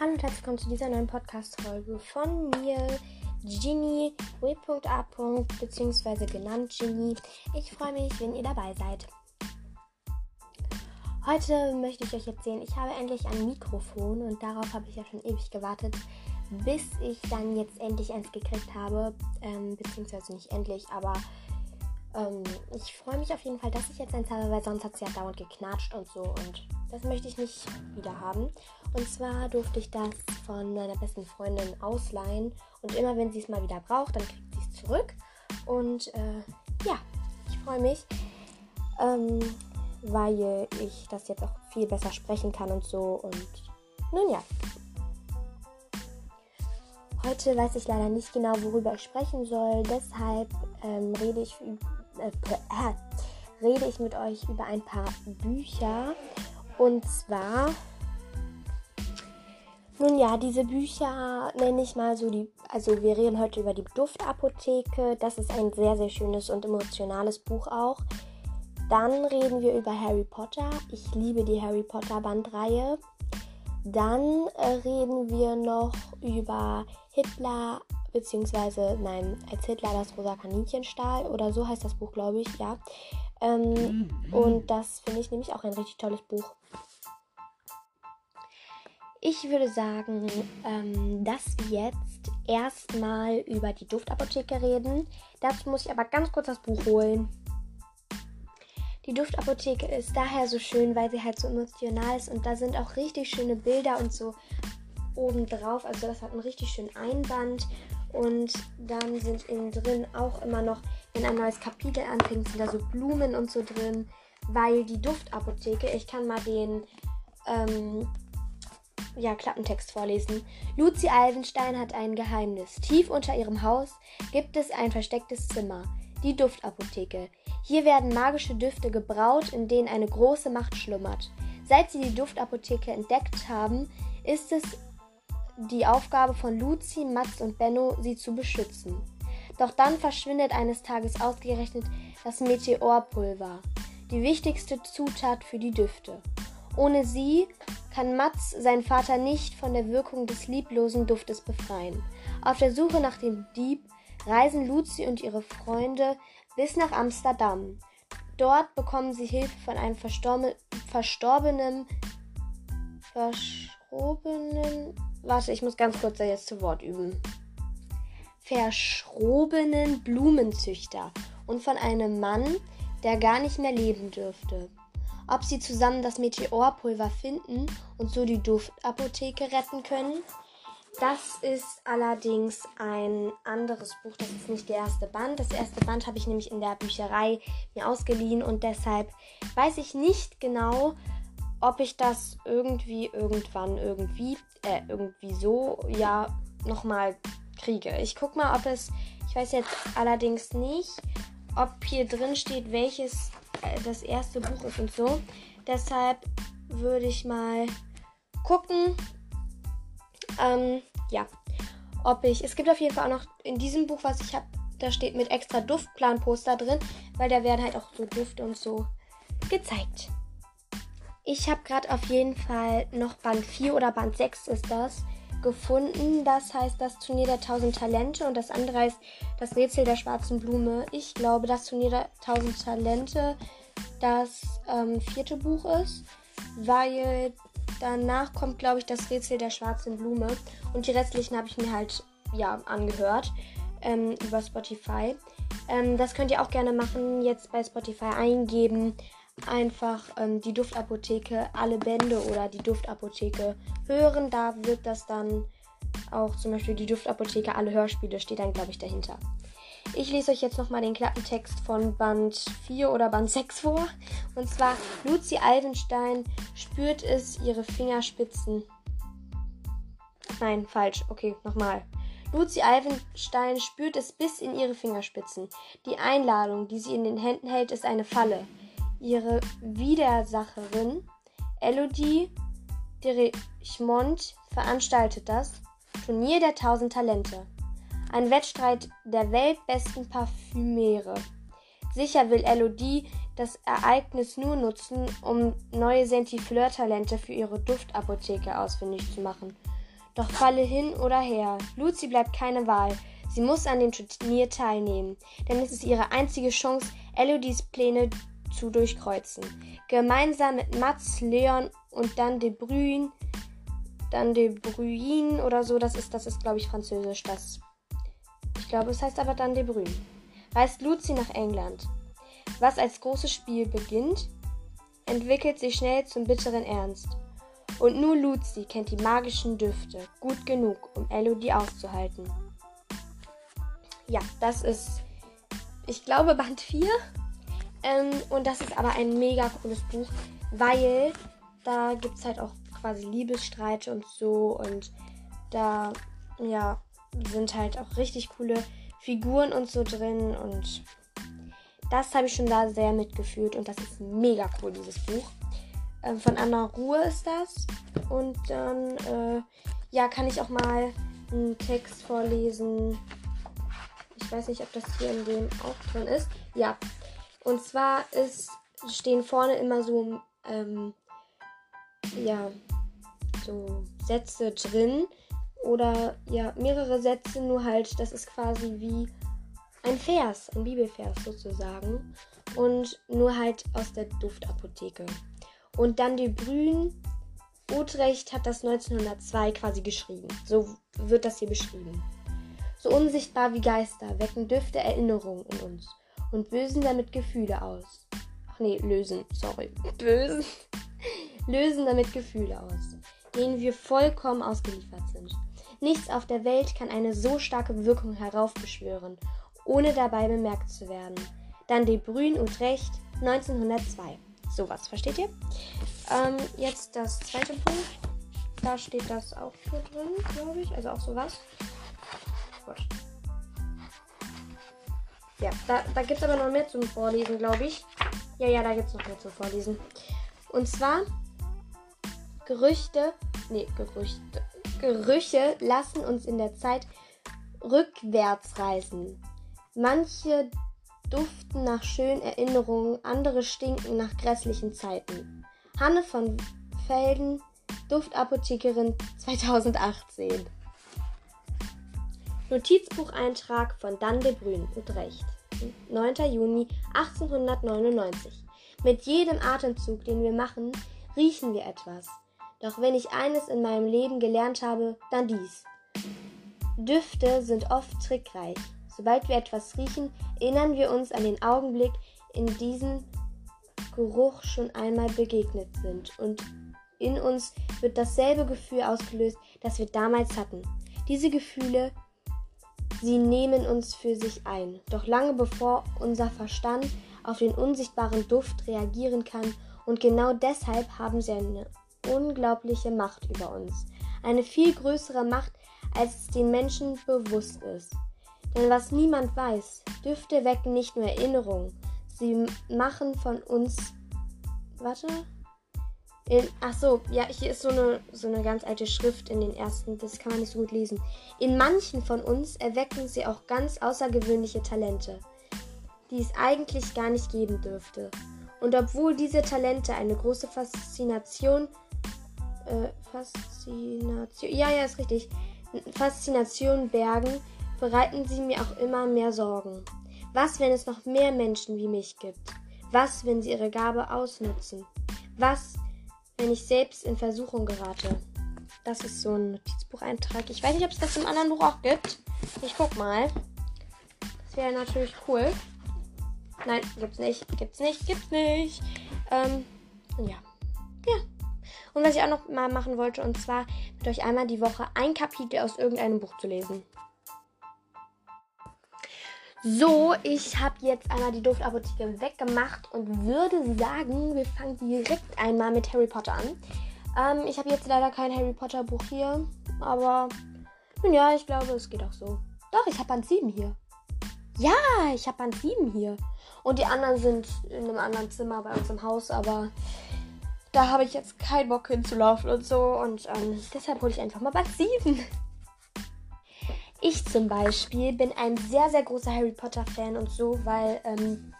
Hallo und herzlich willkommen zu dieser neuen Podcast-Folge von mir, Ginny, W.A. beziehungsweise genannt Ginny. Ich freue mich, wenn ihr dabei seid. Heute möchte ich euch erzählen, ich habe endlich ein Mikrofon und darauf habe ich ja schon ewig gewartet, bis ich dann jetzt endlich eins gekriegt habe. Ähm, beziehungsweise nicht endlich, aber ähm, ich freue mich auf jeden Fall, dass ich jetzt eins habe, weil sonst hat es ja dauernd geknatscht und so und das möchte ich nicht wieder haben. Und zwar durfte ich das von meiner besten Freundin ausleihen und immer wenn sie es mal wieder braucht, dann kriegt sie es zurück. Und äh, ja, ich freue mich, ähm, weil ich das jetzt auch viel besser sprechen kann und so und nun ja. Heute weiß ich leider nicht genau, worüber ich sprechen soll. Deshalb ähm, rede ich äh, äh, rede ich mit euch über ein paar Bücher. Und zwar, nun ja, diese Bücher nenne ich mal so die, also wir reden heute über die Duftapotheke. Das ist ein sehr, sehr schönes und emotionales Buch auch. Dann reden wir über Harry Potter. Ich liebe die Harry Potter Bandreihe. Dann äh, reden wir noch über Hitler beziehungsweise, nein, als Hitler das rosa Kaninchen stahl oder so heißt das Buch, glaube ich, ja. Ähm, mhm. Und das finde ich nämlich auch ein richtig tolles Buch. Ich würde sagen, ähm, dass wir jetzt erstmal über die Duftapotheke reden. Dazu muss ich aber ganz kurz das Buch holen. Die Duftapotheke ist daher so schön, weil sie halt so emotional ist und da sind auch richtig schöne Bilder und so obendrauf. Also das hat einen richtig schönen Einband und dann sind innen drin auch immer noch, wenn ein neues Kapitel anfängt, sind da so Blumen und so drin, weil die Duftapotheke, ich kann mal den ähm, ja, Klappentext vorlesen. Lucy Alvenstein hat ein Geheimnis. Tief unter ihrem Haus gibt es ein verstecktes Zimmer, die Duftapotheke. Hier werden magische Düfte gebraut, in denen eine große Macht schlummert. Seit sie die Duftapotheke entdeckt haben, ist es die Aufgabe von Luzi, Max und Benno, sie zu beschützen. Doch dann verschwindet eines Tages ausgerechnet das Meteorpulver, die wichtigste Zutat für die Düfte. Ohne sie kann Mats seinen Vater nicht von der Wirkung des lieblosen Duftes befreien. Auf der Suche nach dem Dieb reisen Luzi und ihre Freunde bis nach Amsterdam. Dort bekommen sie Hilfe von einem verstorbenen, verschrobenen Warte, ich muss ganz kurz da jetzt zu Wort üben. Verschrobenen Blumenzüchter und von einem Mann, der gar nicht mehr leben dürfte. Ob sie zusammen das Meteorpulver finden und so die Duftapotheke retten können? Das ist allerdings ein anderes Buch. Das ist nicht der erste Band. Das erste Band habe ich nämlich in der Bücherei mir ausgeliehen und deshalb weiß ich nicht genau, ob ich das irgendwie, irgendwann, irgendwie, äh, irgendwie so, ja, nochmal kriege. Ich guck mal, ob es, ich weiß jetzt allerdings nicht, ob hier drin steht, welches das erste Buch ist und so. Deshalb würde ich mal gucken, ähm, ja, ob ich, es gibt auf jeden Fall auch noch in diesem Buch, was ich habe, da steht mit extra Duftplanposter drin, weil da werden halt auch so Düfte und so gezeigt. Ich habe gerade auf jeden Fall noch Band 4 oder Band 6 ist das gefunden. Das heißt das Turnier der 1000 Talente und das andere heißt das Rätsel der schwarzen Blume. Ich glaube, das Turnier der 1000 Talente das ähm, vierte Buch ist, weil danach kommt, glaube ich, das Rätsel der schwarzen Blume und die restlichen habe ich mir halt ja angehört ähm, über Spotify. Ähm, das könnt ihr auch gerne machen. Jetzt bei Spotify eingeben einfach ähm, die Duftapotheke alle Bände oder die Duftapotheke hören. Da wird das dann auch zum Beispiel die Duftapotheke alle Hörspiele steht dann, glaube ich, dahinter. Ich lese euch jetzt nochmal den Klappentext von Band 4 oder Band 6 vor. Und zwar, Luzi Alvenstein spürt es ihre Fingerspitzen. Nein, falsch. Okay, nochmal. Luzi Alvenstein spürt es bis in ihre Fingerspitzen. Die Einladung, die sie in den Händen hält, ist eine Falle ihre Widersacherin Elodie de Richmond veranstaltet das Turnier der 1000 Talente. Ein Wettstreit der weltbesten Parfümäre. Sicher will Elodie das Ereignis nur nutzen, um neue Sentifleur-Talente für ihre Duftapotheke ausfindig zu machen. Doch falle hin oder her. Lucy bleibt keine Wahl. Sie muss an dem Turnier teilnehmen, denn es ist ihre einzige Chance, Elodies Pläne zu durchkreuzen. Gemeinsam mit Mats, Leon und dann De Bruyne, dann De Bruyne oder so, das ist, das ist glaube ich französisch, das. Ich glaube, es heißt aber dann De Bruyne. Reist Lucy nach England. Was als großes Spiel beginnt, entwickelt sich schnell zum bitteren Ernst. Und nur Lucy kennt die magischen Düfte gut genug, um Elodie auszuhalten ja, das ist, ich glaube, Band 4. Ähm, und das ist aber ein mega cooles Buch, weil da gibt es halt auch quasi Liebesstreite und so. Und da, ja, sind halt auch richtig coole Figuren und so drin. Und das habe ich schon da sehr mitgefühlt. Und das ist mega cool, dieses Buch. Ähm, von Anna Ruhe ist das. Und dann, äh, ja, kann ich auch mal einen Text vorlesen ich weiß nicht, ob das hier in dem auch drin ist. Ja. Und zwar ist, stehen vorne immer so, ähm, ja, so Sätze drin. Oder ja, mehrere Sätze, nur halt, das ist quasi wie ein Vers, ein Bibelvers sozusagen. Und nur halt aus der Duftapotheke. Und dann die Brühen. Utrecht hat das 1902 quasi geschrieben. So wird das hier beschrieben. So unsichtbar wie Geister wecken Düfte Erinnerungen in uns und lösen damit Gefühle aus. Ach nee, lösen, sorry. Bösen. lösen damit Gefühle aus, denen wir vollkommen ausgeliefert sind. Nichts auf der Welt kann eine so starke Wirkung heraufbeschwören, ohne dabei bemerkt zu werden. Dann De und Recht 1902. Sowas, versteht ihr? Ähm, jetzt das zweite Buch. Da steht das auch so drin, glaube ich. Also auch sowas. Quatsch. Ja, da, da gibt es aber noch mehr zum Vorlesen, glaube ich. Ja, ja, da gibt es noch mehr zum Vorlesen. Und zwar Gerüchte, nee, Gerüchte, Gerüche lassen uns in der Zeit rückwärts reisen. Manche duften nach schönen Erinnerungen, andere stinken nach grässlichen Zeiten. Hanne von Felden, Duftapothekerin 2018. Notizbucheintrag von Dan de Bruyne, Utrecht, 9. Juni 1899. Mit jedem Atemzug, den wir machen, riechen wir etwas. Doch wenn ich eines in meinem Leben gelernt habe, dann dies. Düfte sind oft trickreich. Sobald wir etwas riechen, erinnern wir uns an den Augenblick, in diesem Geruch schon einmal begegnet sind. Und in uns wird dasselbe Gefühl ausgelöst, das wir damals hatten. Diese Gefühle Sie nehmen uns für sich ein. Doch lange bevor unser Verstand auf den unsichtbaren Duft reagieren kann und genau deshalb haben sie eine unglaubliche Macht über uns. Eine viel größere Macht, als es den Menschen bewusst ist. Denn was niemand weiß, Düfte wecken nicht nur Erinnerungen, sie machen von uns. Warte. In, ach so, ja, hier ist so eine, so eine ganz alte Schrift in den ersten, das kann man nicht so gut lesen. In manchen von uns erwecken sie auch ganz außergewöhnliche Talente, die es eigentlich gar nicht geben dürfte. Und obwohl diese Talente eine große Faszination, äh, Faszination, ja, ja, ist richtig, Faszination bergen, bereiten sie mir auch immer mehr Sorgen. Was, wenn es noch mehr Menschen wie mich gibt? Was, wenn sie ihre Gabe ausnutzen? Was, wenn ich selbst in Versuchung gerate. Das ist so ein Notizbucheintrag. Ich weiß nicht, ob es das im anderen Buch auch gibt. Ich guck mal. Das wäre natürlich cool. Nein, gibt's nicht. Gibt's nicht. Gibt's nicht. Ähm, ja. Ja. Und was ich auch noch mal machen wollte, und zwar mit euch einmal die Woche ein Kapitel aus irgendeinem Buch zu lesen. So, ich habe jetzt einmal die Duftapotheke weggemacht und würde sagen, wir fangen direkt einmal mit Harry Potter an. Ähm, ich habe jetzt leider kein Harry Potter Buch hier, aber nun ja, ich glaube, es geht auch so. Doch, ich habe Band 7 hier. Ja, ich habe Band 7 hier. Und die anderen sind in einem anderen Zimmer bei uns im Haus, aber da habe ich jetzt keinen Bock hinzulaufen und so. Und ähm, deshalb hole ich einfach mal Band 7. Ich zum Beispiel bin ein sehr, sehr großer Harry Potter-Fan und so, weil ähm,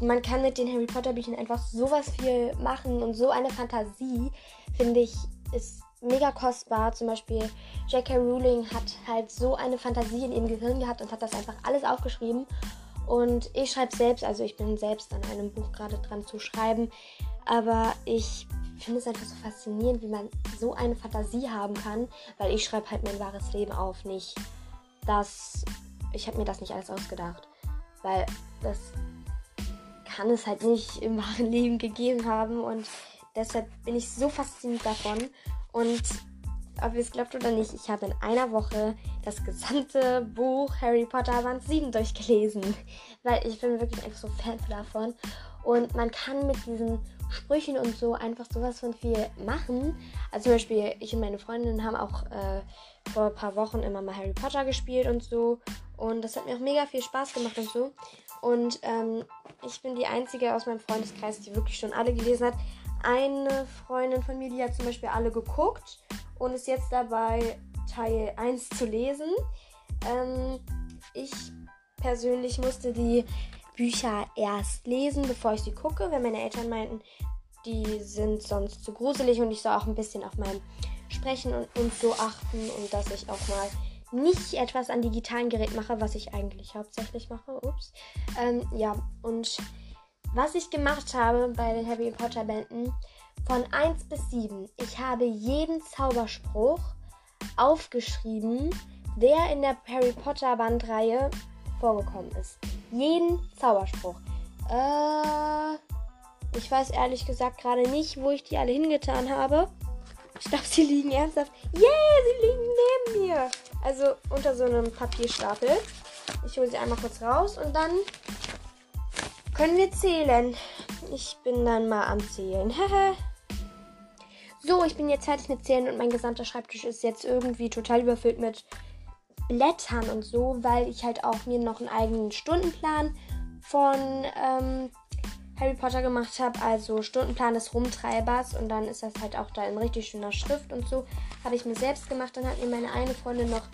man kann mit den Harry Potter-Büchern einfach sowas viel machen und so eine Fantasie, finde ich, ist mega kostbar. Zum Beispiel J.K. Rowling hat halt so eine Fantasie in ihrem Gehirn gehabt und hat das einfach alles aufgeschrieben. Und ich schreibe selbst, also ich bin selbst an einem Buch gerade dran zu schreiben. Aber ich finde es einfach so faszinierend, wie man so eine Fantasie haben kann, weil ich schreibe halt mein wahres Leben auf, nicht das. Ich habe mir das nicht alles ausgedacht, weil das kann es halt nicht im wahren Leben gegeben haben und deshalb bin ich so fasziniert davon und ob ihr es glaubt oder nicht, ich habe in einer Woche das gesamte Buch Harry Potter Band 7 durchgelesen. Weil ich bin wirklich einfach so Fan davon. Und man kann mit diesen Sprüchen und so einfach sowas von viel machen. Also zum Beispiel, ich und meine Freundin haben auch äh, vor ein paar Wochen immer mal Harry Potter gespielt und so. Und das hat mir auch mega viel Spaß gemacht und so. Und ähm, ich bin die Einzige aus meinem Freundeskreis, die wirklich schon alle gelesen hat. Eine Freundin von mir, die hat zum Beispiel alle geguckt und ist jetzt dabei, Teil 1 zu lesen. Ähm, ich persönlich musste die Bücher erst lesen, bevor ich sie gucke, weil meine Eltern meinten, die sind sonst zu gruselig und ich soll auch ein bisschen auf mein Sprechen und, und so achten und dass ich auch mal nicht etwas an digitalen Geräten mache, was ich eigentlich hauptsächlich mache. Ups. Ähm, ja, und was ich gemacht habe bei den Harry Potter Bänden, von 1 bis 7. Ich habe jeden Zauberspruch aufgeschrieben, der in der Harry Potter Bandreihe vorgekommen ist. Jeden Zauberspruch. Äh, ich weiß ehrlich gesagt gerade nicht, wo ich die alle hingetan habe. Ich glaube, sie liegen ernsthaft. Yeah, sie liegen neben mir. Also unter so einem Papierstapel. Ich hole sie einmal kurz raus und dann können wir zählen. Ich bin dann mal am Zählen. So, ich bin jetzt fertig mit Zählen und mein gesamter Schreibtisch ist jetzt irgendwie total überfüllt mit Blättern und so, weil ich halt auch mir noch einen eigenen Stundenplan von ähm, Harry Potter gemacht habe. Also Stundenplan des Rumtreibers und dann ist das halt auch da in richtig schöner Schrift und so. Habe ich mir selbst gemacht. Dann hat mir meine eine Freundin noch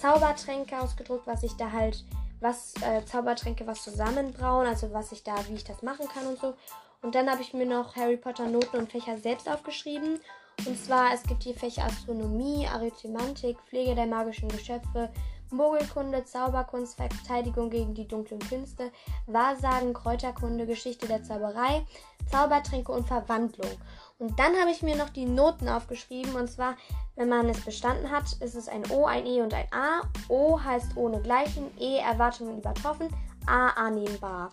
Zaubertränke ausgedruckt, was ich da halt, was äh, Zaubertränke was zusammenbrauen, also was ich da, wie ich das machen kann und so. Und dann habe ich mir noch Harry Potter Noten und Fächer selbst aufgeschrieben. Und zwar, es gibt die Fächer Astronomie, Arithmetik, Pflege der magischen Geschöpfe, Mogelkunde, Zauberkunst, Verteidigung gegen die dunklen Künste, Wahrsagen, Kräuterkunde, Geschichte der Zauberei, Zaubertränke und Verwandlung. Und dann habe ich mir noch die Noten aufgeschrieben. Und zwar, wenn man es bestanden hat, ist es ein O, ein E und ein A. O heißt ohne Gleichen, E Erwartungen übertroffen, A annehmbar.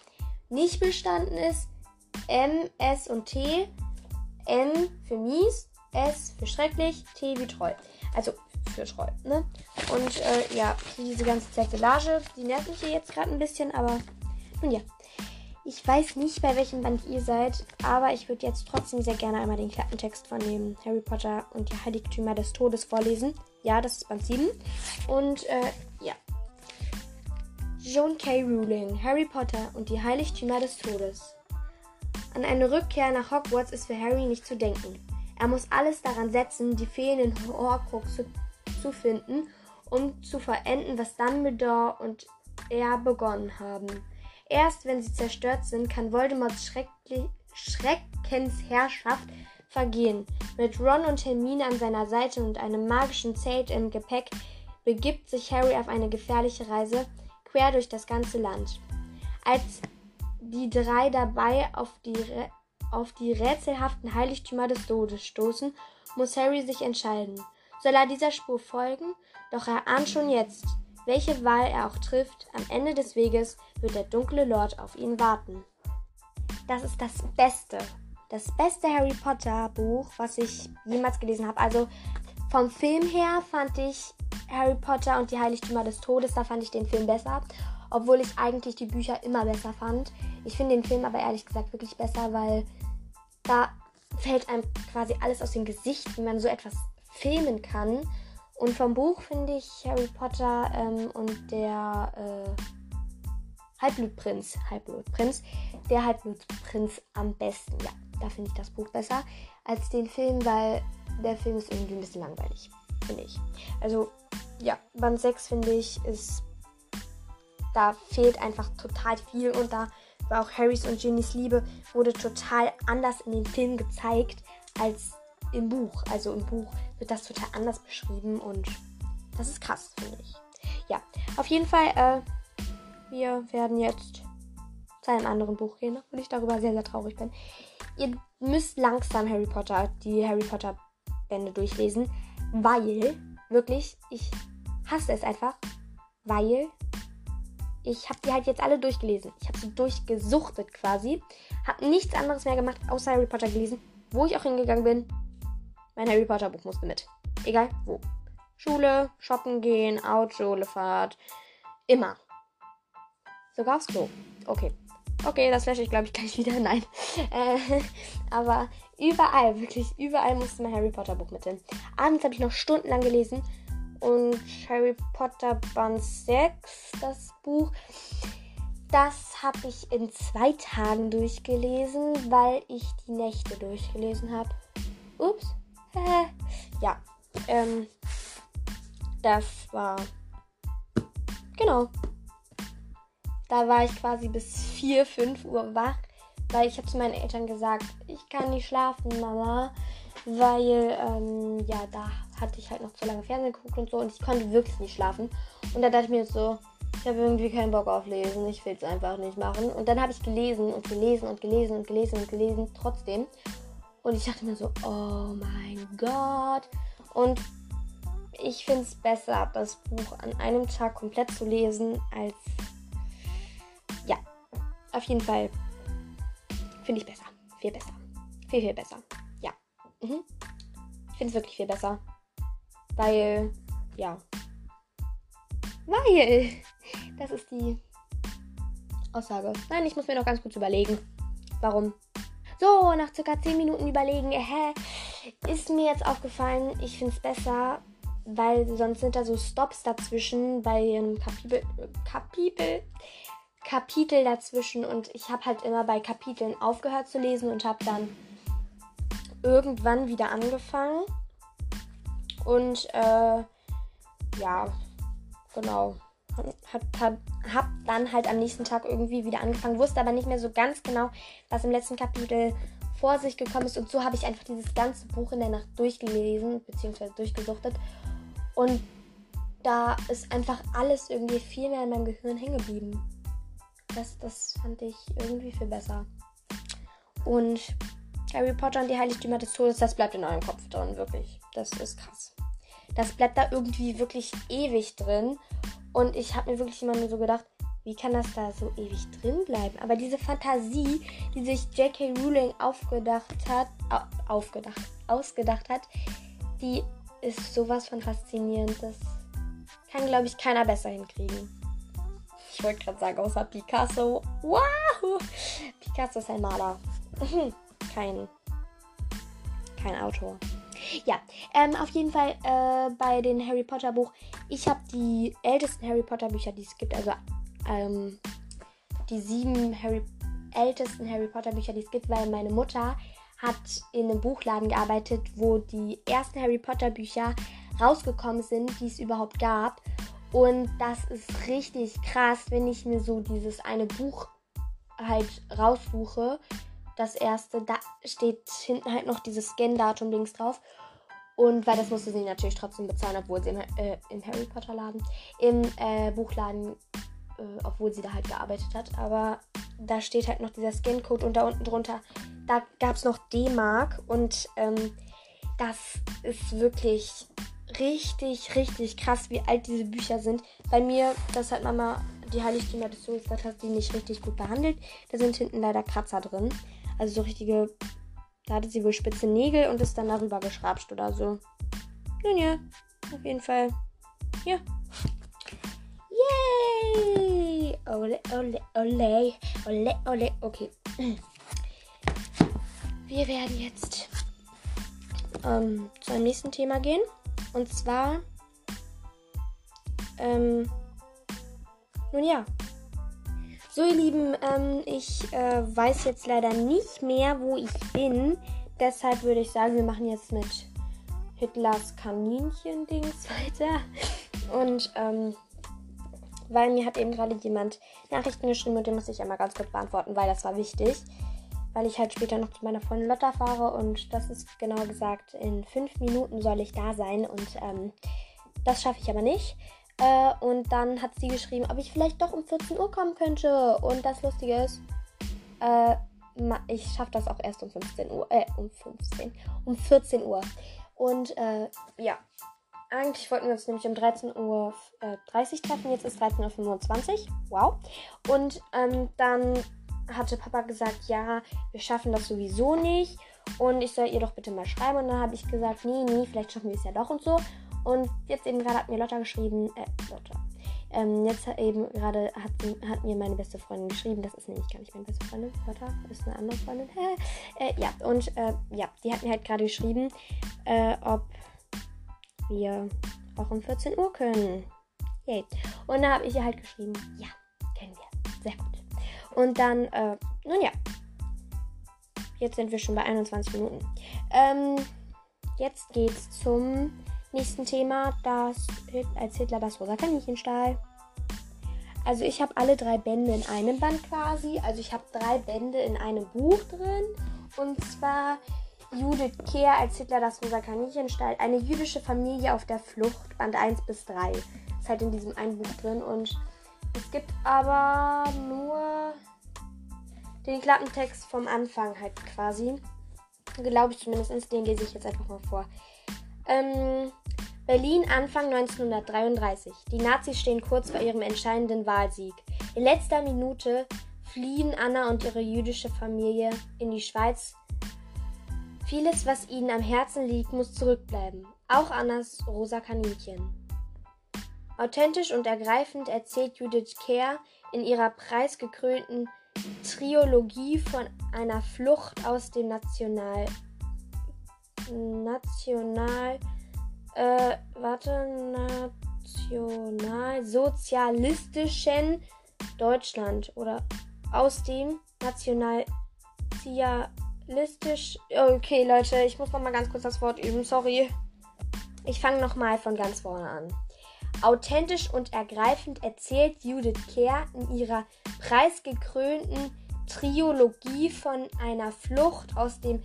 Nicht bestanden ist M, S und T. M für mies, S für schrecklich, T wie treu. Also für treu, ne? Und äh, ja, diese ganze Zerkelage, die nervt mich hier jetzt gerade ein bisschen, aber nun ja. Ich weiß nicht, bei welchem Band ihr seid, aber ich würde jetzt trotzdem sehr gerne einmal den Klappentext von dem Harry Potter und die Heiligtümer des Todes vorlesen. Ja, das ist Band 7. Und äh, ja. Joan K. Rowling, Harry Potter und die Heiligtümer des Todes. An eine Rückkehr nach Hogwarts ist für Harry nicht zu denken. Er muss alles daran setzen, die fehlenden Horcruxe zu finden, um zu verenden, was Dumbledore und er begonnen haben. Erst wenn sie zerstört sind, kann Voldemorts Schreckensherrschaft vergehen. Mit Ron und Hermine an seiner Seite und einem magischen Zelt im Gepäck begibt sich Harry auf eine gefährliche Reise quer durch das ganze Land. Als die drei dabei auf die, auf die rätselhaften Heiligtümer des Todes stoßen, muss Harry sich entscheiden. Soll er dieser Spur folgen? Doch er ahnt schon jetzt, welche Wahl er auch trifft, am Ende des Weges wird der dunkle Lord auf ihn warten. Das ist das Beste, das beste Harry Potter Buch, was ich jemals gelesen habe. Also vom Film her fand ich Harry Potter und die Heiligtümer des Todes, da fand ich den Film besser obwohl ich eigentlich die Bücher immer besser fand. Ich finde den Film aber ehrlich gesagt wirklich besser, weil da fällt einem quasi alles aus dem Gesicht, wie man so etwas filmen kann. Und vom Buch finde ich Harry Potter ähm, und der äh, Halbblutprinz, Halbblutprinz, der Halbblutprinz am besten. Ja, da finde ich das Buch besser als den Film, weil der Film ist irgendwie ein bisschen langweilig, finde ich. Also ja, Band 6 finde ich ist da fehlt einfach total viel und da war auch Harrys und Ginnys Liebe wurde total anders in dem Film gezeigt als im Buch. Also im Buch wird das total anders beschrieben und das ist krass, finde ich. Ja, auf jeden Fall, äh, wir werden jetzt zu einem anderen Buch gehen, und ich darüber sehr, sehr traurig bin. Ihr müsst langsam Harry Potter, die Harry Potter Bände durchlesen, weil, wirklich, ich hasse es einfach, weil ich habe die halt jetzt alle durchgelesen. Ich habe sie durchgesuchtet quasi. Habe nichts anderes mehr gemacht, außer Harry Potter gelesen. Wo ich auch hingegangen bin, mein Harry Potter Buch musste mit. Egal wo. Schule, shoppen gehen, Auto, Fahrt. Immer. Sogar aufs Klo. Okay. Okay, das flashe ich, glaube ich, gleich wieder. Nein. Äh, aber überall, wirklich überall musste mein Harry Potter Buch mit hin. Abends habe ich noch stundenlang gelesen. Und Harry Potter Band 6, das Buch, das habe ich in zwei Tagen durchgelesen, weil ich die Nächte durchgelesen habe. Ups. Ja. Ähm, das war. Genau. Da war ich quasi bis 4, 5 Uhr wach, weil ich habe zu meinen Eltern gesagt, ich kann nicht schlafen, Mama, weil ähm, ja, da hatte ich halt noch zu lange Fernsehen geguckt und so und ich konnte wirklich nicht schlafen. Und da dachte ich mir so, ich habe irgendwie keinen Bock auf Lesen, ich will es einfach nicht machen. Und dann habe ich gelesen und gelesen und gelesen und gelesen und gelesen trotzdem. Und ich dachte mir so, oh mein Gott. Und ich finde es besser, das Buch an einem Tag komplett zu lesen, als auf jeden Fall finde ich besser. Viel besser. Viel, viel besser. Ja. Mhm. Ich finde es wirklich viel besser. Weil, ja. Weil. Das ist die Aussage. Nein, ich muss mir noch ganz kurz überlegen. Warum? So, nach circa 10 Minuten überlegen, hä, ist mir jetzt aufgefallen, ich finde es besser, weil sonst sind da so Stops dazwischen bei einem Kapitel, Kapitel, Kapitel dazwischen und ich habe halt immer bei Kapiteln aufgehört zu lesen und habe dann irgendwann wieder angefangen. Und äh, ja, genau. Hab, hab, hab dann halt am nächsten Tag irgendwie wieder angefangen, wusste aber nicht mehr so ganz genau, was im letzten Kapitel vor sich gekommen ist. Und so habe ich einfach dieses ganze Buch in der Nacht durchgelesen, beziehungsweise durchgesuchtet. Und da ist einfach alles irgendwie viel mehr in meinem Gehirn hängen geblieben. Das, das fand ich irgendwie viel besser. Und Harry Potter und die Heiligtümer des Todes, das bleibt in eurem Kopf drin, wirklich. Das ist krass. Das bleibt da irgendwie wirklich ewig drin. Und ich habe mir wirklich immer nur so gedacht, wie kann das da so ewig drin bleiben? Aber diese Fantasie, die sich J.K. Rowling aufgedacht hat, aufgedacht, ausgedacht hat, die ist sowas von faszinierend. Das kann, glaube ich, keiner besser hinkriegen. Ich wollte gerade sagen, außer Picasso. Wow! Picasso ist ein Maler. kein, kein Autor. Ja, ähm, auf jeden Fall äh, bei den Harry Potter Buch. Ich habe die ältesten Harry Potter Bücher, die es gibt. Also ähm, die sieben Harry, ältesten Harry Potter Bücher, die es gibt, weil meine Mutter hat in einem Buchladen gearbeitet, wo die ersten Harry Potter Bücher rausgekommen sind, die es überhaupt gab. Und das ist richtig krass, wenn ich mir so dieses eine Buch halt raussuche. Das erste, da steht hinten halt noch dieses Scan-Datum links drauf. Und weil das musste sie natürlich trotzdem bezahlen, obwohl sie im, äh, im Harry Potter Laden, im äh, Buchladen, äh, obwohl sie da halt gearbeitet hat. Aber da steht halt noch dieser Scan-Code und da unten drunter, da gab es noch D-Mark. Und ähm, das ist wirklich richtig, richtig krass, wie alt diese Bücher sind. Bei mir, das hat Mama, die Heiligtümer des Todes, das hat sie nicht richtig gut behandelt. Da sind hinten leider Kratzer drin. Also so richtige, da hatte sie wohl spitze Nägel und ist dann darüber geschrapscht oder so. Nun ja, auf jeden Fall. Ja. Yay! Ole, ole, ole, ole, ole. Okay. Wir werden jetzt ähm, zu einem nächsten Thema gehen. Und zwar, ähm, nun ja. So, ihr Lieben, ähm, ich äh, weiß jetzt leider nicht mehr, wo ich bin. Deshalb würde ich sagen, wir machen jetzt mit Hitlers Kaninchen-Dings weiter. Und, ähm, weil mir hat eben gerade jemand Nachrichten geschrieben und den muss ich einmal ganz kurz beantworten, weil das war wichtig. weil ich halt später noch zu meiner Freundin Lotta fahre und das ist genau gesagt, in fünf Minuten soll ich da sein und ähm, das schaffe ich aber nicht. Äh, und dann hat sie geschrieben, ob ich vielleicht doch um 14 Uhr kommen könnte. Und das Lustige ist, äh, ich schaffe das auch erst um 15 Uhr, äh, um 15, um 14 Uhr. Und äh, ja, eigentlich wollten wir uns nämlich um 13.30 Uhr äh, treffen. Jetzt ist 13.25 Uhr. Wow. Und ähm, dann hatte Papa gesagt, ja, wir schaffen das sowieso nicht. Und ich soll ihr doch bitte mal schreiben. Und dann habe ich gesagt, nee, nee, vielleicht schaffen wir es ja doch und so. Und jetzt eben gerade hat mir Lotta geschrieben, äh, Lotta. Ähm, jetzt eben gerade hat, hat, mir meine beste Freundin geschrieben, das ist nämlich gar nicht meine beste Freundin, Lotta ist eine andere Freundin. äh, ja, und äh, ja, die hat mir halt gerade geschrieben, äh, ob wir auch um 14 Uhr können. Yay. Und da habe ich ihr halt geschrieben, ja, können wir. Sehr gut. Und dann, äh, nun ja. Jetzt sind wir schon bei 21 Minuten. Ähm, jetzt geht's zum nächsten Thema. Das als Hitler das rosa Kaninchen stahl. Also ich habe alle drei Bände in einem Band quasi. Also ich habe drei Bände in einem Buch drin. Und zwar Judith Kehr als Hitler das rosa Kaninchen stahl. Eine jüdische Familie auf der Flucht, Band 1 bis 3. Ist halt in diesem einen Buch drin. Und es gibt aber nur den Klappentext vom Anfang halt quasi. Glaube ich zumindest. Den lese ich jetzt einfach mal vor. Ähm, Berlin Anfang 1933. Die Nazis stehen kurz vor ihrem entscheidenden Wahlsieg. In letzter Minute fliehen Anna und ihre jüdische Familie in die Schweiz. Vieles, was ihnen am Herzen liegt, muss zurückbleiben. Auch Annas rosa Kaninchen. Authentisch und ergreifend erzählt Judith Kerr in ihrer preisgekrönten Triologie von einer Flucht aus dem National National äh, warte, nationalsozialistischen Deutschland oder aus dem nationalsozialistisch. Okay, Leute, ich muss noch mal ganz kurz das Wort üben. Sorry. Ich fange noch mal von ganz vorne an. Authentisch und ergreifend erzählt Judith Kerr in ihrer preisgekrönten Triologie von einer Flucht aus dem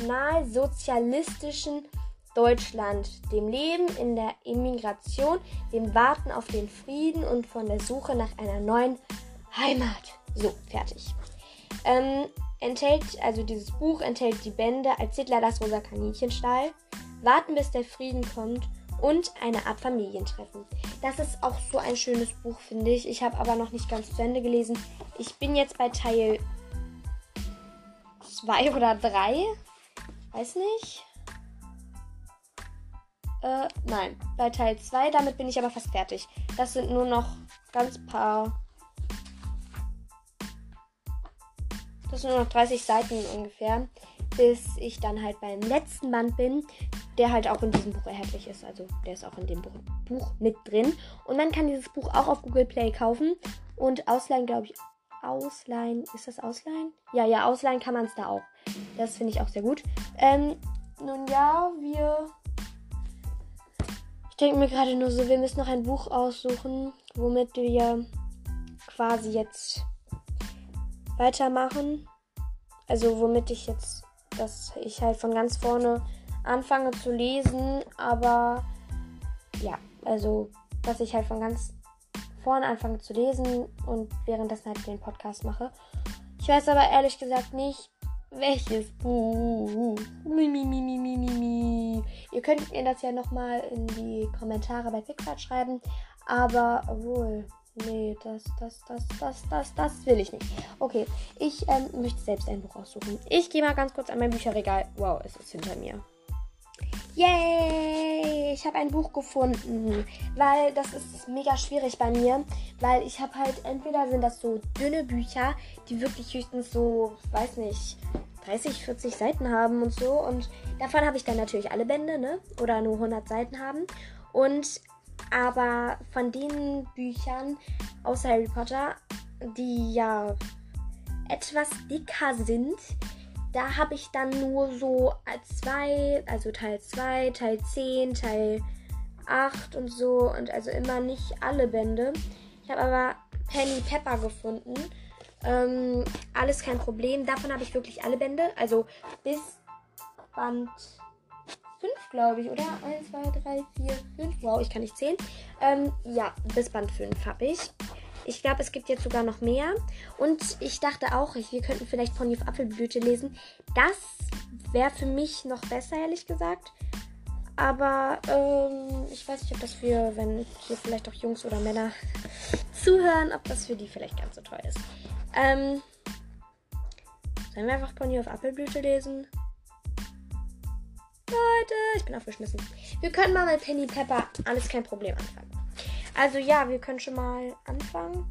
nationalsozialistischen Deutschland, dem Leben in der Immigration, dem Warten auf den Frieden und von der Suche nach einer neuen Heimat. So, fertig. Ähm, enthält, also dieses Buch enthält die Bände als Hitler das rosa Kaninchenstall, Warten bis der Frieden kommt und eine Art Familientreffen. Das ist auch so ein schönes Buch, finde ich. Ich habe aber noch nicht ganz zu Ende gelesen. Ich bin jetzt bei Teil 2 oder 3. Weiß nicht. Äh, nein, bei Teil 2. Damit bin ich aber fast fertig. Das sind nur noch ganz paar. Das sind nur noch 30 Seiten ungefähr. Bis ich dann halt beim letzten Band bin, der halt auch in diesem Buch erhältlich ist. Also der ist auch in dem Buch mit drin. Und man kann dieses Buch auch auf Google Play kaufen. Und ausleihen, glaube ich. Ausleihen. Ist das Ausleihen? Ja, ja, ausleihen kann man es da auch. Das finde ich auch sehr gut. Ähm, nun ja, wir ich denke mir gerade nur so, wir müssen noch ein Buch aussuchen, womit wir quasi jetzt weitermachen. Also womit ich jetzt, dass ich halt von ganz vorne anfange zu lesen, aber ja, also dass ich halt von ganz vorne anfange zu lesen und währenddessen halt den Podcast mache. Ich weiß aber ehrlich gesagt nicht, welches Buch? Mi, mi, mi, mi, mi, mi. Ihr könnt mir das ja nochmal in die Kommentare bei Pixar schreiben. Aber wohl. Nee, das, das, das, das, das, das will ich nicht. Okay, ich ähm, möchte selbst ein Buch aussuchen. Ich gehe mal ganz kurz an mein Bücherregal. Wow, es ist hinter mir. Yay! Ich habe ein Buch gefunden, weil das ist mega schwierig bei mir, weil ich habe halt entweder sind das so dünne Bücher, die wirklich höchstens so, weiß nicht, 30, 40 Seiten haben und so und davon habe ich dann natürlich alle Bände, ne? Oder nur 100 Seiten haben und aber von den Büchern außer Harry Potter, die ja etwas dicker sind, da habe ich dann nur so zwei, also Teil 2, Teil 10, Teil 8 und so und also immer nicht alle Bände. Ich habe aber Penny Pepper gefunden. Ähm, alles kein Problem. Davon habe ich wirklich alle Bände. Also bis Band 5, glaube ich, oder? 1, 2, 3, 4, 5. Wow, ich kann nicht zählen. Ähm, ja, bis Band 5 habe ich. Ich glaube, es gibt jetzt sogar noch mehr. Und ich dachte auch, wir könnten vielleicht Pony auf Apfelblüte lesen. Das wäre für mich noch besser, ehrlich gesagt. Aber ähm, ich weiß nicht, ob das für, wenn hier vielleicht auch Jungs oder Männer zuhören, ob das für die vielleicht ganz so toll ist. Ähm, sollen wir einfach Pony auf Apfelblüte lesen? Leute, ich bin aufgeschmissen. Wir können mal mit Penny Pepper alles kein Problem anfangen. Also ja, wir können schon mal anfangen.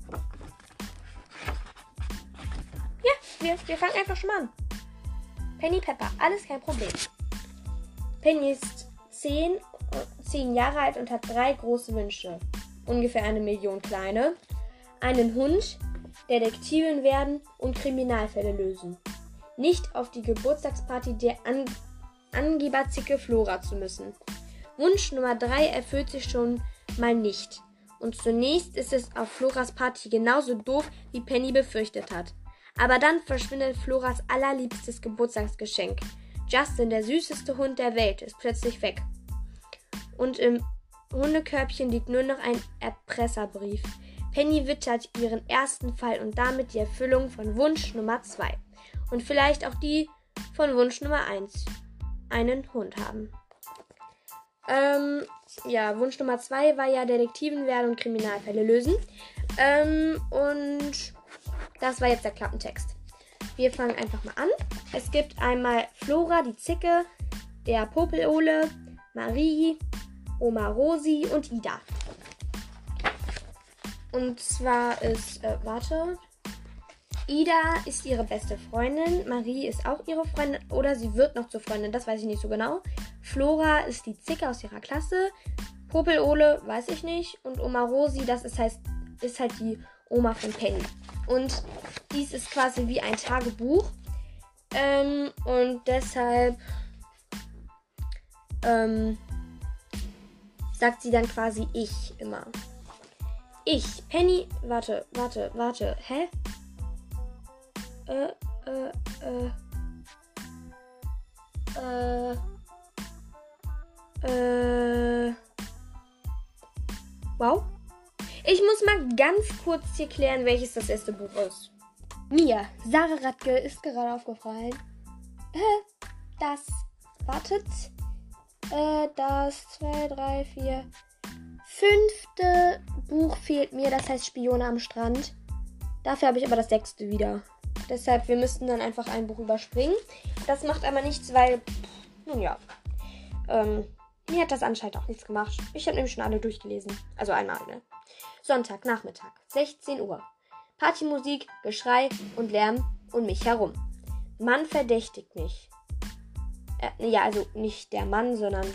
Ja, wir, wir fangen einfach schon mal an. Penny Pepper, alles kein Problem. Penny ist 10, 10 Jahre alt und hat drei große Wünsche. Ungefähr eine Million kleine. Einen Hund, Detektivin werden und Kriminalfälle lösen. Nicht auf die Geburtstagsparty der An Angeberzicke Flora zu müssen. Wunsch Nummer 3 erfüllt sich schon mal nicht. Und zunächst ist es auf Floras Party genauso doof, wie Penny befürchtet hat. Aber dann verschwindet Floras allerliebstes Geburtstagsgeschenk. Justin, der süßeste Hund der Welt, ist plötzlich weg. Und im Hundekörbchen liegt nur noch ein Erpresserbrief. Penny wittert ihren ersten Fall und damit die Erfüllung von Wunsch Nummer 2. Und vielleicht auch die von Wunsch Nummer 1. Einen Hund haben. Ähm, ja, Wunsch Nummer 2 war ja Detektiven werden und Kriminalfälle lösen. Ähm, und das war jetzt der Klappentext. Wir fangen einfach mal an. Es gibt einmal Flora, die Zicke, der Popelole, Marie, Oma Rosi und Ida. Und zwar ist, äh, warte. Ida ist ihre beste Freundin. Marie ist auch ihre Freundin. Oder sie wird noch zur Freundin. Das weiß ich nicht so genau. Flora ist die Zicke aus ihrer Klasse. Popelole weiß ich nicht. Und Oma Rosi, das ist, heißt, ist halt die Oma von Penny. Und dies ist quasi wie ein Tagebuch. Ähm, und deshalb ähm, sagt sie dann quasi ich immer. Ich, Penny, warte, warte, warte, hä? Äh, äh, äh, äh, äh, wow. Ich muss mal ganz kurz hier klären, welches das erste Buch ist. Mir, Sarah Radke, ist gerade aufgefallen. Äh, das, wartet, äh, das 2, 3, 4, fünfte Buch fehlt mir, das heißt Spione am Strand. Dafür habe ich aber das sechste wieder. Deshalb, wir müssten dann einfach ein Buch überspringen. Das macht aber nichts, weil, nun ja, ähm, mir hat das anscheinend auch nichts gemacht. Ich habe nämlich schon alle durchgelesen. Also einmal, ne? Sonntag, Nachmittag, 16 Uhr. Partymusik, Geschrei und Lärm um mich herum. Mann verdächtigt mich. Äh, ja, also nicht der Mann, sondern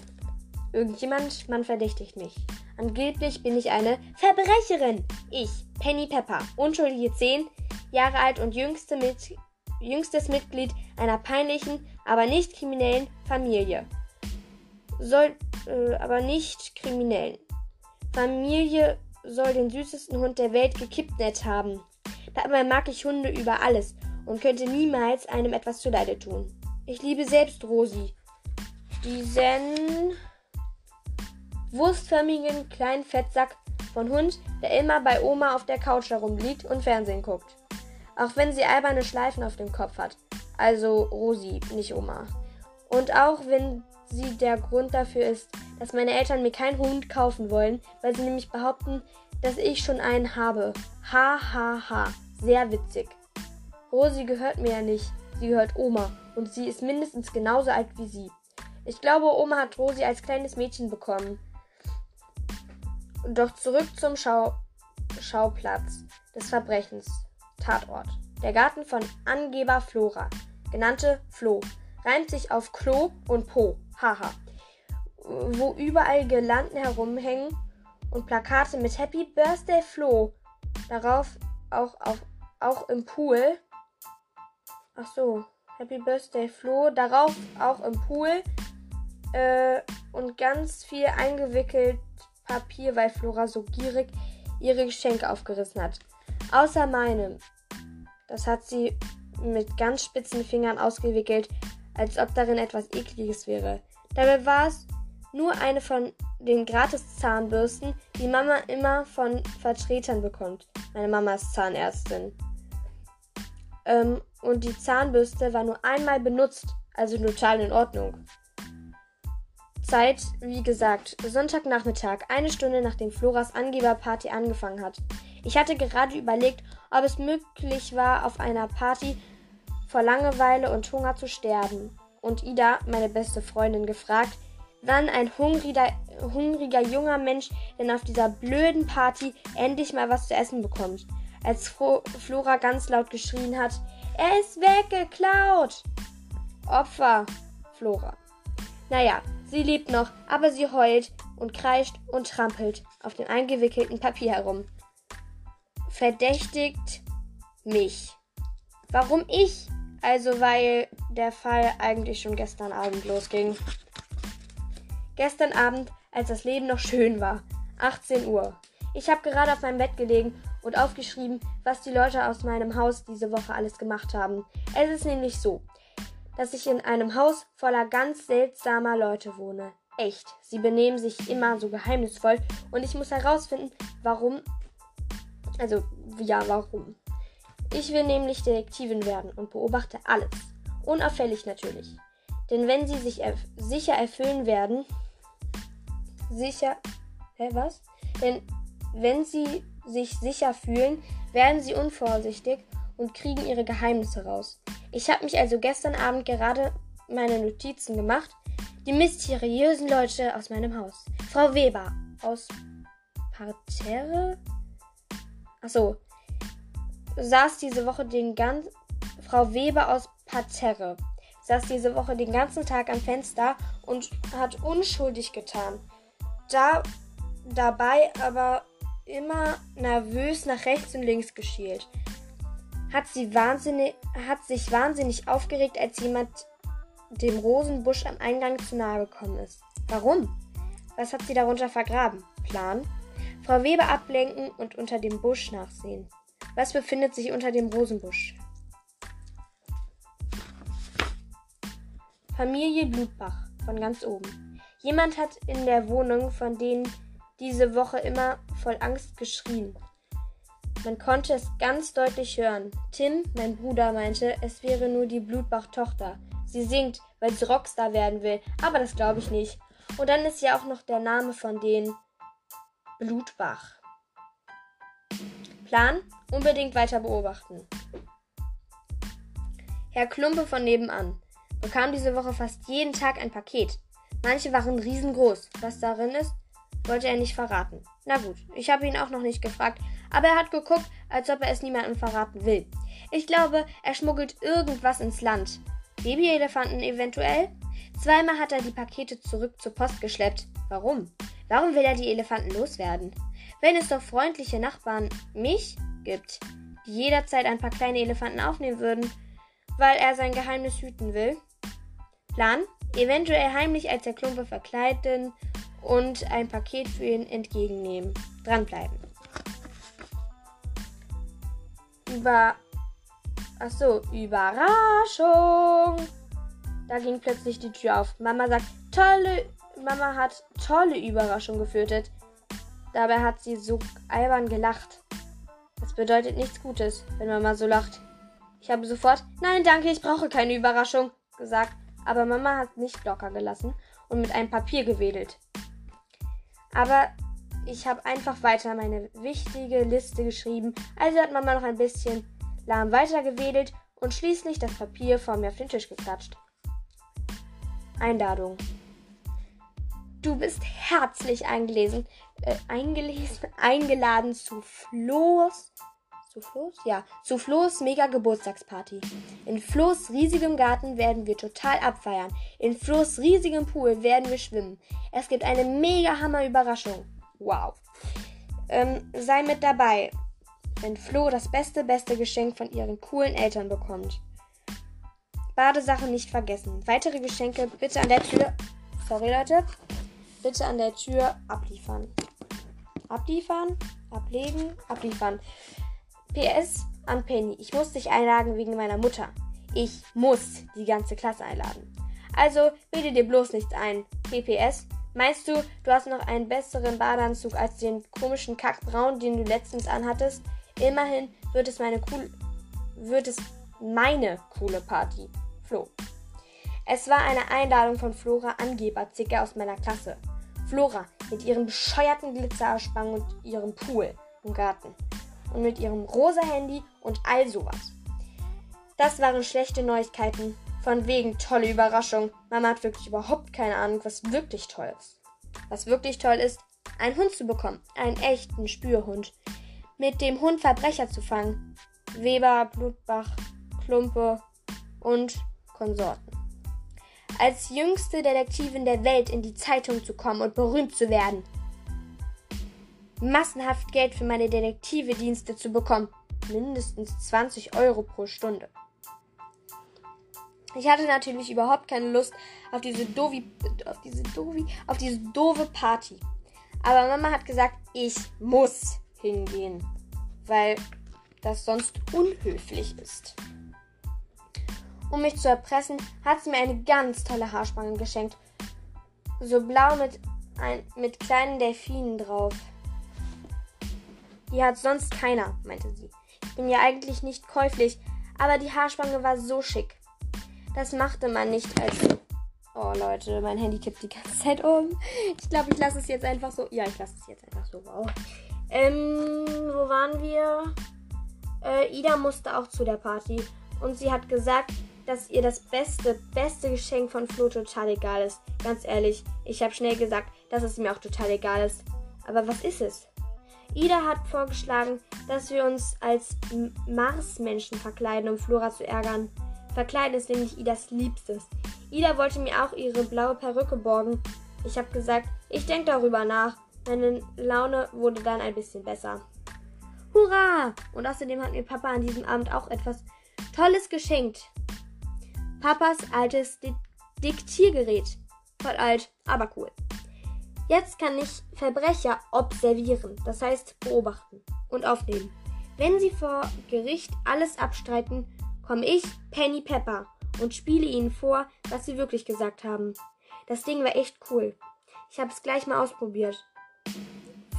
irgendjemand, man verdächtigt mich. Angeblich bin ich eine Verbrecherin. Ich, Penny Pepper, unschuldige 10 Jahre alt und jüngste mit, jüngstes Mitglied einer peinlichen, aber nicht kriminellen Familie. Soll, äh, aber nicht kriminellen. Familie soll den süßesten Hund der Welt gekidnappt haben. Dabei mag ich Hunde über alles und könnte niemals einem etwas zuleide tun. Ich liebe selbst Rosi. Diesen wurstförmigen kleinen Fettsack von Hund, der immer bei Oma auf der Couch herumliegt und Fernsehen guckt. Auch wenn sie alberne Schleifen auf dem Kopf hat. Also Rosi, nicht Oma. Und auch wenn sie der Grund dafür ist, dass meine Eltern mir keinen Hund kaufen wollen, weil sie nämlich behaupten, dass ich schon einen habe. Ha ha ha. Sehr witzig. Rosi gehört mir ja nicht. Sie gehört Oma. Und sie ist mindestens genauso alt wie sie. Ich glaube, Oma hat Rosi als kleines Mädchen bekommen. Doch zurück zum Schau Schauplatz des Verbrechens. Tatort. Der Garten von Angeber Flora. Genannte Flo. Reimt sich auf Klo und Po. Haha. Wo überall Girlanden herumhängen und Plakate mit Happy Birthday Flo. Darauf auch, auf, auch im Pool. Ach so. Happy Birthday Flo. Darauf auch im Pool. Äh, und ganz viel eingewickelt Papier, weil Flora so gierig ihre Geschenke aufgerissen hat. Außer meinem. Das hat sie mit ganz spitzen Fingern ausgewickelt, als ob darin etwas Ekliges wäre. Dabei war es nur eine von den Gratis-Zahnbürsten, die Mama immer von Vertretern bekommt. Meine Mama ist Zahnärztin. Ähm, und die Zahnbürste war nur einmal benutzt, also total in Ordnung. Zeit, wie gesagt, Sonntagnachmittag, eine Stunde nachdem Floras Angeberparty angefangen hat. Ich hatte gerade überlegt, ob es möglich war, auf einer Party vor Langeweile und Hunger zu sterben. Und Ida, meine beste Freundin, gefragt, wann ein hungriger, hungriger junger Mensch denn auf dieser blöden Party endlich mal was zu essen bekommt. Als Fro Flora ganz laut geschrien hat, er ist weggeklaut! Opfer, Flora. Naja, sie lebt noch, aber sie heult und kreischt und trampelt auf dem eingewickelten Papier herum. Verdächtigt mich. Warum ich? Also, weil der Fall eigentlich schon gestern Abend losging. Gestern Abend, als das Leben noch schön war. 18 Uhr. Ich habe gerade auf meinem Bett gelegen und aufgeschrieben, was die Leute aus meinem Haus diese Woche alles gemacht haben. Es ist nämlich so, dass ich in einem Haus voller ganz seltsamer Leute wohne. Echt. Sie benehmen sich immer so geheimnisvoll und ich muss herausfinden, warum. Also, ja, warum. Ich will nämlich Detektivin werden und beobachte alles. Unauffällig natürlich. Denn wenn sie sich erf sicher erfüllen werden. Sicher. Hä, was? Denn wenn sie sich sicher fühlen, werden sie unvorsichtig und kriegen ihre Geheimnisse raus. Ich habe mich also gestern Abend gerade meine Notizen gemacht. Die mysteriösen Leute aus meinem Haus. Frau Weber aus Parterre? Achso. Saß diese Woche den ganzen. Frau Weber aus Parterre saß diese Woche den ganzen Tag am Fenster und hat unschuldig getan. Da dabei aber immer nervös nach rechts und links geschielt. Hat, sie wahnsinnig, hat sich wahnsinnig aufgeregt, als jemand dem Rosenbusch am Eingang zu nahe gekommen ist. Warum? Was hat sie darunter vergraben? Plan? Frau Weber ablenken und unter dem Busch nachsehen. Was befindet sich unter dem Rosenbusch? Familie Blutbach von ganz oben. Jemand hat in der Wohnung von denen diese Woche immer voll Angst geschrien. Man konnte es ganz deutlich hören. Tim, mein Bruder, meinte, es wäre nur die Blutbach-Tochter. Sie singt, weil sie Rockstar werden will, aber das glaube ich nicht. Und dann ist ja auch noch der Name von denen Blutbach. Plan? Unbedingt weiter beobachten. Herr Klumpe von nebenan bekam diese Woche fast jeden Tag ein Paket. Manche waren riesengroß. Was darin ist, wollte er nicht verraten. Na gut, ich habe ihn auch noch nicht gefragt, aber er hat geguckt, als ob er es niemandem verraten will. Ich glaube, er schmuggelt irgendwas ins Land. Babyelefanten eventuell? Zweimal hat er die Pakete zurück zur Post geschleppt. Warum? Warum will er die Elefanten loswerden? Wenn es doch freundliche Nachbarn mich gibt, die jederzeit ein paar kleine Elefanten aufnehmen würden, weil er sein Geheimnis hüten will. Plan? Eventuell heimlich als der Klumpe verkleiden und ein Paket für ihn entgegennehmen. Dranbleiben. Über. Achso, Überraschung! Da ging plötzlich die Tür auf. Mama sagt, tolle. Mama hat tolle Überraschung geführt. Dabei hat sie so albern gelacht. Das bedeutet nichts Gutes, wenn Mama so lacht. Ich habe sofort, nein, danke, ich brauche keine Überraschung, gesagt. Aber Mama hat nicht locker gelassen und mit einem Papier gewedelt. Aber ich habe einfach weiter meine wichtige Liste geschrieben. Also hat Mama noch ein bisschen lahm weitergewedelt und schließlich das Papier vor mir auf den Tisch geklatscht. Einladung. Du bist herzlich eingelesen, äh, eingelesen, eingeladen zu Flo's zu Flo's? Ja, zu Flo's mega Geburtstagsparty. In Flo's riesigem Garten werden wir total abfeiern. In Flo's riesigem Pool werden wir schwimmen. Es gibt eine mega Hammer Überraschung. Wow. Ähm, sei mit dabei, wenn Flo das beste, beste Geschenk von ihren coolen Eltern bekommt. Badesachen nicht vergessen. Weitere Geschenke bitte an der Tür. Sorry, Leute. Bitte an der Tür abliefern. Abliefern, ablegen, abliefern. PS an Penny. Ich muss dich einladen wegen meiner Mutter. Ich muss die ganze Klasse einladen. Also bilde dir bloß nichts ein. PPS. Meinst du, du hast noch einen besseren Badeanzug als den komischen Kackbraun, den du letztens anhattest? Immerhin wird es meine cool wird es meine coole Party. Flo. Es war eine Einladung von Flora Angeberzicke aus meiner Klasse. Flora mit ihren bescheuerten Glitzerausspangen und ihrem Pool im Garten. Und mit ihrem rosa Handy und all sowas. Das waren schlechte Neuigkeiten. Von wegen tolle Überraschung. Mama hat wirklich überhaupt keine Ahnung, was wirklich toll ist. Was wirklich toll ist, einen Hund zu bekommen. Einen echten Spürhund. Mit dem Hund Verbrecher zu fangen. Weber, Blutbach, Klumpe und Konsorten. Als jüngste Detektivin der Welt in die Zeitung zu kommen und berühmt zu werden. Massenhaft Geld für meine Detektive-Dienste zu bekommen. Mindestens 20 Euro pro Stunde. Ich hatte natürlich überhaupt keine Lust auf diese dovi, auf diese dovi, auf diese doofe Party. Aber Mama hat gesagt, ich muss hingehen, weil das sonst unhöflich ist. Um mich zu erpressen, hat sie mir eine ganz tolle Haarspange geschenkt. So blau mit, ein, mit kleinen Delfinen drauf. Die hat sonst keiner, meinte sie. Ich bin ja eigentlich nicht käuflich, aber die Haarspange war so schick. Das machte man nicht als. Oh Leute, mein Handy kippt die ganze Zeit um. Ich glaube, ich lasse es jetzt einfach so. Ja, ich lasse es jetzt einfach so. Wow. Ähm, wo waren wir? Äh, Ida musste auch zu der Party. Und sie hat gesagt, dass ihr das beste, beste Geschenk von Flo total egal ist. Ganz ehrlich, ich habe schnell gesagt, dass es mir auch total egal ist. Aber was ist es? Ida hat vorgeschlagen, dass wir uns als Marsmenschen verkleiden, um Flora zu ärgern. Verkleiden ist nämlich Idas Liebstes. Ida wollte mir auch ihre blaue Perücke borgen. Ich habe gesagt, ich denke darüber nach. Meine Laune wurde dann ein bisschen besser. Hurra! Und außerdem hat mir Papa an diesem Abend auch etwas Tolles geschenkt. Papas altes Di Diktiergerät. Voll alt, aber cool. Jetzt kann ich Verbrecher observieren, das heißt beobachten und aufnehmen. Wenn sie vor Gericht alles abstreiten, komme ich, Penny Pepper, und spiele ihnen vor, was sie wirklich gesagt haben. Das Ding war echt cool. Ich habe es gleich mal ausprobiert.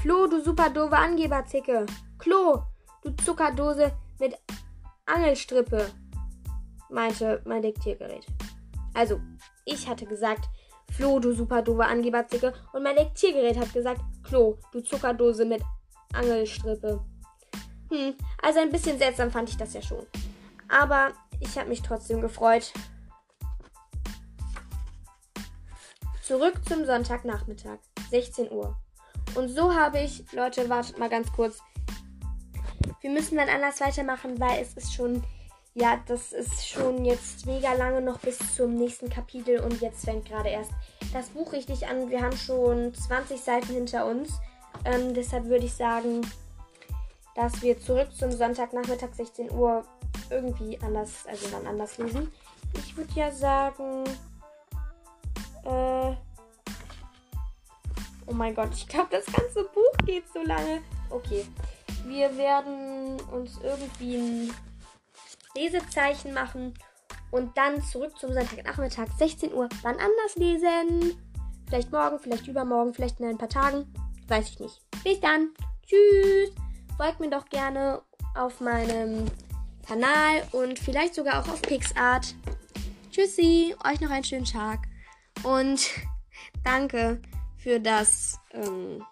Flo, du super doofe Angeberzicke. Klo, du Zuckerdose mit Angelstrippe, meinte mein Diktiergerät. Also, ich hatte gesagt, Flo, du super doofe Angeberzicke. Und mein Diktiergerät hat gesagt, Klo, du Zuckerdose mit Angelstrippe. Hm, also ein bisschen seltsam fand ich das ja schon. Aber ich habe mich trotzdem gefreut. Zurück zum Sonntagnachmittag, 16 Uhr. Und so habe ich, Leute, wartet mal ganz kurz. Wir müssen dann anders weitermachen, weil es ist schon, ja, das ist schon jetzt mega lange noch bis zum nächsten Kapitel und jetzt fängt gerade erst das Buch richtig an. Wir haben schon 20 Seiten hinter uns. Ähm, deshalb würde ich sagen, dass wir zurück zum Sonntagnachmittag 16 Uhr irgendwie anders, also dann anders lesen. Ich würde ja sagen, äh, oh mein Gott, ich glaube, das ganze Buch geht so lange. Okay, wir werden uns irgendwie ein Lesezeichen machen und dann zurück zum Sonntagnachmittag 16 Uhr dann anders lesen. Vielleicht morgen, vielleicht übermorgen, vielleicht in ein paar Tagen. Weiß ich nicht. Bis dann. Tschüss. Folgt mir doch gerne auf meinem Kanal und vielleicht sogar auch auf Pixart. Tschüssi, euch noch einen schönen Tag und danke für das, ähm,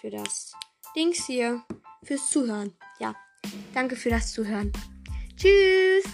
für das Dings hier, fürs Zuhören. Ja, danke für das Zuhören. Tschüss.